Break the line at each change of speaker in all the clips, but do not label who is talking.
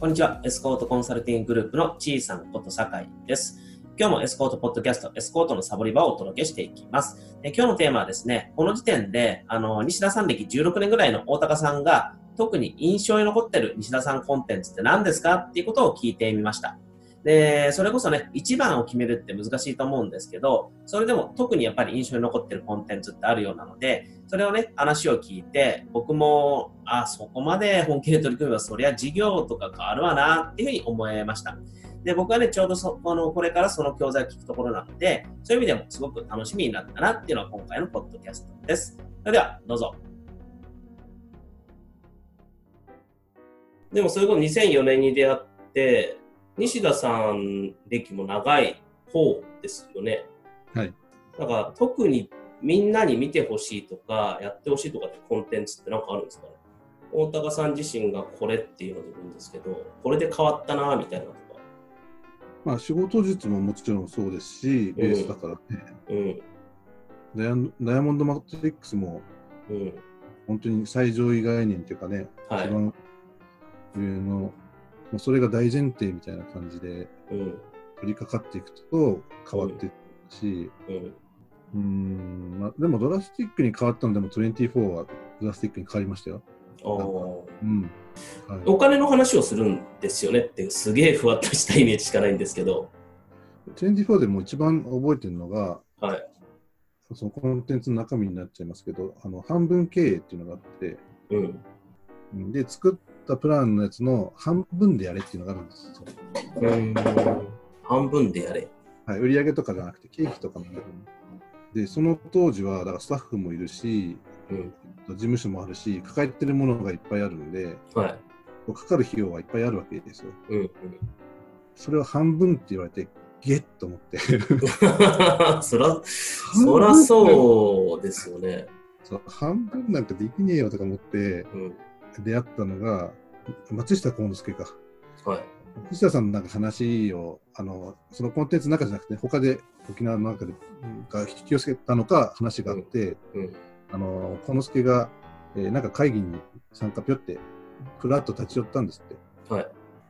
こんにちは。エスコートコンサルティンググループのちいさんこと酒井です。今日もエスコートポッドキャスト、エスコートのサボり場をお届けしていきます。え今日のテーマはですね、この時点で、あの、西田さん歴16年ぐらいの大高さんが、特に印象に残ってる西田さんコンテンツって何ですかっていうことを聞いてみました。で、それこそね、一番を決めるって難しいと思うんですけど、それでも特にやっぱり印象に残ってるコンテンツってあるようなので、それをね、話を聞いて、僕も、あ、そこまで本気で取り組めば、そりゃ事業とか変わるわな、っていうふうに思いました。で、僕はね、ちょうどそあのこれからその教材を聞くところなので、そういう意味でもすごく楽しみになったなっていうのが今回のポッドキャストです。それでは、どうぞ。でも、それこそ2004年に出会って、西田さん歴も長い方ですよね。
はい。
だから、特にみんなに見てほしいとか、やってほしいとかってコンテンツって何かあるんですかね？大高さん自身がこれっていうのでもいいんですけど、これで変わったなみたいなのとか。
まあ、仕事術ももちろんそうですし、ベースだからね、
うん。
ダイヤダイヤモンドマトリックスも
うん。
本当に最上位概念というかね、
はい
一番上の、もうそれが大前提みたいな感じで
うん。
取り掛かっていくと変わっていくし、
うん。
まあ、でもドラスティックに変わったのでも24はドラスティックに変わりましたよ。
お
うん。はい、
お金の話をするんですよねってすげえふわっとしたイメージしかないんですけど。
24でも一番覚えてるのが、
はい。
そのコンテンツの中身になっちゃいますけど、あの半分経営っていうのがあって、
うん。
うんで、作ったプランのやつの半分でやれっていうのがあるんですよ。
うん。半分でやれ。
はい、売上とかじゃなくて、経費とかもやる。で、その当時は、だからスタッフもいるし、
うん。
事務所もあるし、抱えてるものがいっぱいあるんで、
はい。
かかる費用はいっぱいあるわけですよ。
うん。うん。
それを半分って言われて、ゲッと思って。
そら、そらそうですよね。
そう半分なんかできねえよとか思って
うん。
出会ったのが、松下幸之助か。
はい。
藤田さんのなんか話をあのそのコンテンツの中じゃなくて他で沖縄の中でが引き寄せたのか話があって、
うん。
あの幸之助が、えーなんか会議に参加ぴょってふらっと立ち寄ったんですって
はい。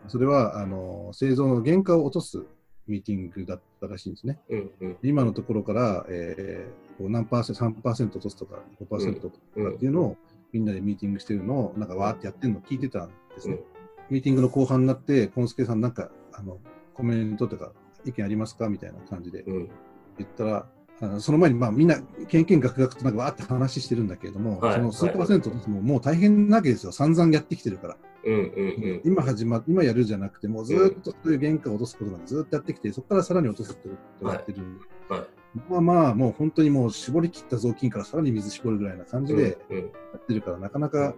それはあの製造の原価を落とすミーティングだったらしいんですね
うん。うん。
今のところから、えー何パーセント3%落とすとか5%とかっていうのを、みんなでミーティングしてるのをなんかわーってやってるのを聞いてたんですね、
うん
ミーティングの後半になって、コンスケさんなんか、あの、コメントとか意見ありますか？みたいな感じで
うん。
言ったら、あのその前に、まあ、みんな、けんけんがくがくとなんかわーって話してるんだけれども、
はい
その数パーセントももう大変なわけですよ。散々やってきてるから。
うん。うん。
今始ま、今やるじゃなくて、もうずーっとそういう原価を落とすことまでずーっとやってきて、そこからさらに落とすってことをやってるんで、
はい。
まあまあ、もう本当にもう絞り切った雑巾からさらに水絞るぐらいな感じで
うん。
やってるから、なかなか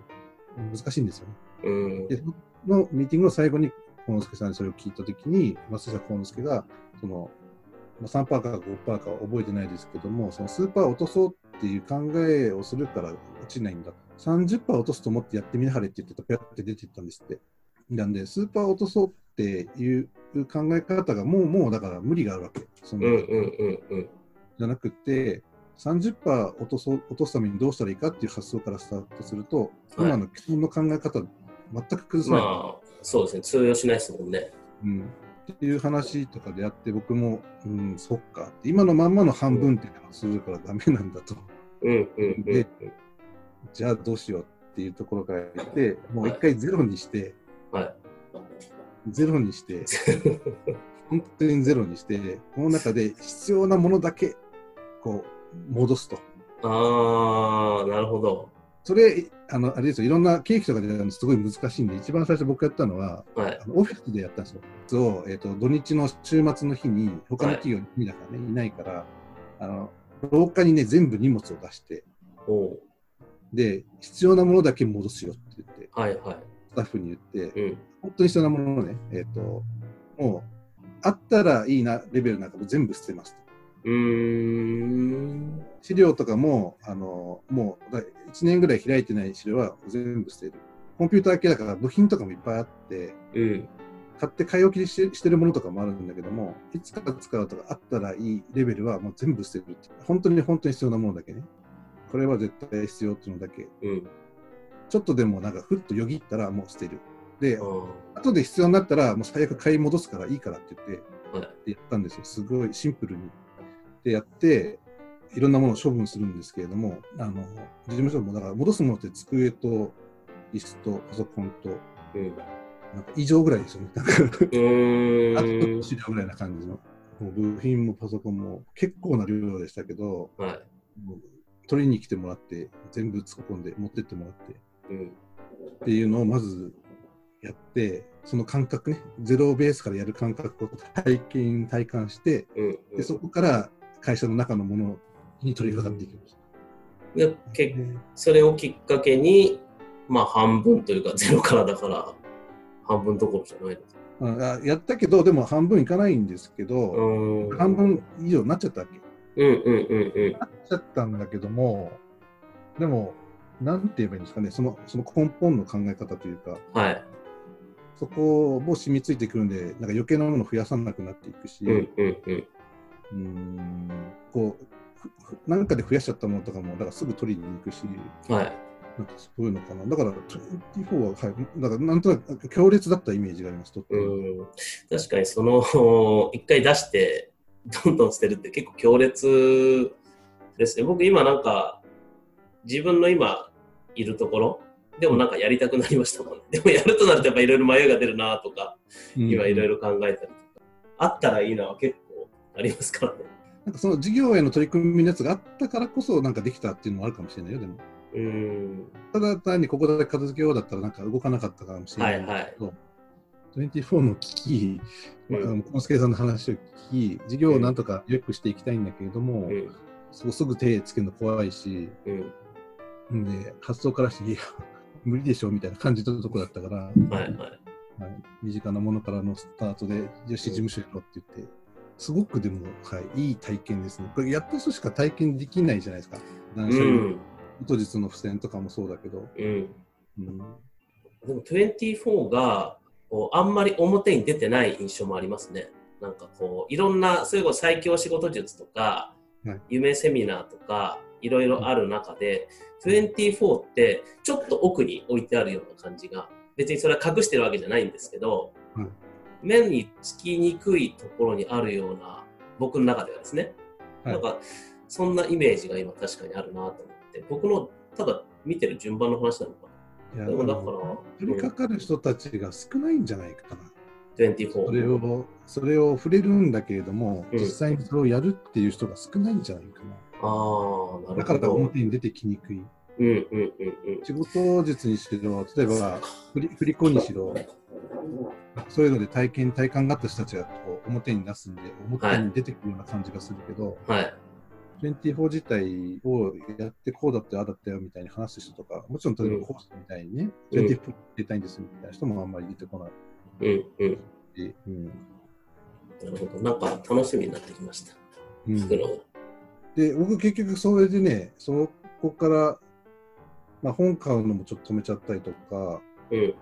難しいんですよね。
うん。
で、そのミーティングの最後に、幸之助さんにそれを聞いたときに、松下幸之助が、その、まあ3%か5%かは覚えてないですけども、その数パー落とそうっていう考えをするから落ちないんだ。30%落とすと思ってやってみなはれって言ってたら、ぴゃって出ていったんですって。なんで、スーパー落とそうっていう考え方がもう、もうだから無理があるわけ。その
うん。うん。うん。
じゃなくて、30%落とそう落とすためにどうしたらいいかっていう発想からスタートすると、
はい
今の既存の考え方、全く崩さない。
まあ、そうですね。通用しないですもんね。
うん、っていう話とかであって、僕も、うん、そっか今のまんまの半分っていうのをするからダメなんだと。
うん。うん。
でじゃあどうしようっていうところから言って、もう一回ゼロにして、
はい。
ゼロにして、本当にゼロにして、この中で必要なものだけ、こう、戻すと。
ああ、なるほど。
それ、あの、あれですよ、いろんなケーキとかでやるのすごい難しいんで、一番最初僕やったのは、
はい。
あのオフィスでやったんですよ。そう、えっ、と、土日の週末の日に、他の企業にだからね、いないから、あの、廊下にね、全部荷物を出して、で、必要なものだけ戻すよって言って、
はいはい。
スタッフに言って、
うん。
本当に必要なものをね、えっ、と、もう、あったらいいなレベルなんかも全部捨てますと。
うーん。
資料とかも、あの、もう、だ1年ぐらい開いてない資料は全部捨てる。コンピューター系だから部品とかもいっぱいあって、
うん。
買って買い置きしてしてるものとかもあるんだけども、いつか使うとかあったらいいレベルはもう全部捨てる。本当に本当に必要なものだけね。これは絶対必要っていうのだけ。
うん。
ちょっとでもなんかふっとよぎったらもう捨てる。で、
うん
後で必要になったら、もう最悪買い戻すからいいからって言って、
はい
やったんですよ。すごいシンプルに。で、やって、いろんなものを処分するんですけれども、あの、事務所も、だから戻すものって机と椅子とパソコンと、
うん。
なんか異常ぐらいですよね。なんかあと資料ぐらいな感じの。もう部品もパソコンも結構な量でしたけど、
はい。
取りに来てもらって、全部突っ込んで持ってってもらって
うん。
っていうのをまずやって、その感覚ね、ゼロベースからやる感覚を体験、体感して、
うん。
でそこから会社の中のものに取り掛かっていきました。
でけ
ね
それをきっかけに、まあ半分というかゼロからだから、半分どころじゃないのか。
あやったけど、でも半分いかないんですけ
う
ど。半分以上になっちゃったわけ。
うんうんうんうん。
なっちゃったんだけども、でも、なんて言えばいいんですかね、そのその根本の考え方というか、
はい。
そこも染みついてくるんで、なんか余計なものを増やさなくなっていくし、
うんうんうん。
うーんこう、なんかで増やしちゃったものとかも、だからすぐ取りに行くし、
はい。
なんかそういうのかな。だから、24は、はい、だからなんとなく強烈だったイメージがあります、と
うん。確かにその、一回出して、どんどん捨てるって結構強烈ですね。僕今なんか、自分の今いるところ、でもなんかやりたくなりましたもんね。でもやるとなるとやっぱいろいろ迷いが出るなとか、今いろいろ考えたりとか、あったらいいのは結構ありますからね。
なんかその事業への取り組みのやつがあったからこそ、なんかできたっていうのもあるかもしれないよ、でも。
うん。
ただ単にここだけ片付けようだったら、なんか動かなかったかもしれないけど、
はいはい
24の危機、まあコンスケさんの話を聞き、事業をなんとか良くしていきたいんだけれども、
うん。
そこすぐ手つけるの怖いし、
うん。
んで、発想からして、いや、無理でしょみたいな感じのとこだったから、
はいはい。
はい身近なものからのスタートで、よし、事務所やろうって言って、すごくでも、はい、いい体験ですね。これやった人しか体験できないじゃないですか。断捨離
うん。
当日の付箋とかもそうだけど。
うん。
うん、
でも24がこうあんまり表に出てない印象もありますね。なんかこういろんなそういう最強仕事術とか、
はい
夢セミナーとかいろいろある中で、24ってちょっと奥に置いてあるような感じが別にそれは隠してるわけじゃないんですけど、
はい
目につきにくいところにあるような僕の中ではですね、
はい
なんかそんなイメージが今確かにあるなと思って僕のただ見てる順番の話なのか
いや
なでもだから
取り掛かる人たちが少ないんじゃないかな。
24
それを、それを触れるんだけれども、
うん
実際にそれをやるっていう人が少ないんじゃないかな。
ああ、なる
だから
ほど。
表に出てきにくい。
うんうんうんうん。
仕事術にしろ、例えば振り振り子にしろ、そういうので体験、体感があった人たちがこう表に出すんで、表に出てくるような感じがするけど、
はい。
24自体をやってこうだってああだったよみたいに話す人とか、もちろん例え
うん
ばコースみたいにね、
うん
24出たいんですみたいな人もあんまり出てこない
うんうん。
し、うん
なるほど。なんか楽しみになってきました。
うん。で、僕結局それでね、そこから、まあ、本買うのもちょっと止めちゃったりとか、
うん。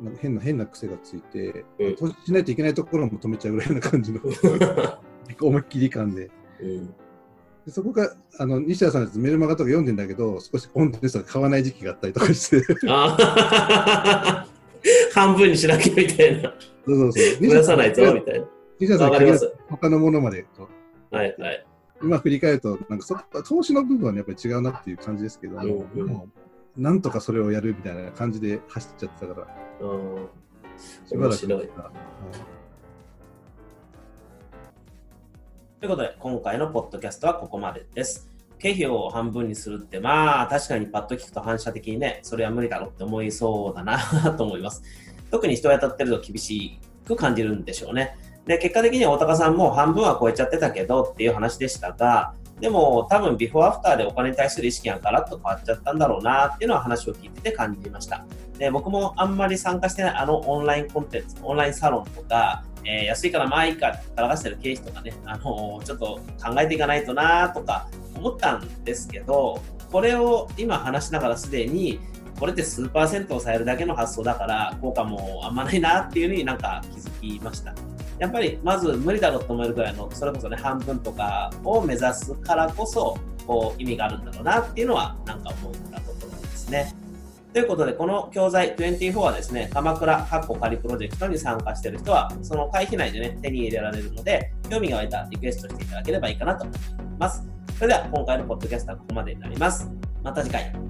なんか変な変な癖がついて、
うん
投資しないといけないところも止めちゃうぐらいな感じの 思いっきり感で。
うん。
でそこが、あの、西田さんメルマガとか読んでんだけど、少しコンテンツが買わない時期があったりとかして、
半分にしなきゃみたいな。
そうそう。
増やさないとみたいな。
西田さん
わかります
他のものまで
はいはい。
今振り返ると、なんかそ投資の部分は、ね、やっぱり違うなっていう感じですけども、
うんうん
なんとかそれをやるみたいな感じで走っちゃってたから、
うん。
しばらく
面ということで、今回のポッドキャストはここまでです。経費を半分にするって、まあ、確かにパッと聞くと反射的にね、それは無理だろうって思いそうだなと思います。特に人を雇ってると厳しく感じるんでしょうね。で、結果的には大高さんも半分は超えちゃってたけどっていう話でしたが、でも多分ビフォーアフターでお金に対する意識がガラッと変わっちゃったんだろうなっていうのは話を聞いてて感じました。で、僕もあんまり参加してないあのオンラインコンテンツ、オンラインサロンとか、えー安いからまあいいかって垂らしてる経費とかね、あのーちょっと考えていかないとなとか思ったんですけど、これを今話しながらすでに、これって数パーセント抑えるだけの発想だから、効果もあんまないなっていうふうになんか気づきました。やっぱりまず無理だろうと思えるぐらいの、それこそね、半分とかを目指すからこそ、こう意味があるんだろうなっていうのは、なんか思ったところですね。ということで、この教材24はですね、鎌倉カッコ仮プロジェクトに参加している人は、その会費内でね、手に入れられるので、興味が湧いたリクエストしていただければいいかなと思います。それでは、今回のポッドキャストはここまでになります。また次回。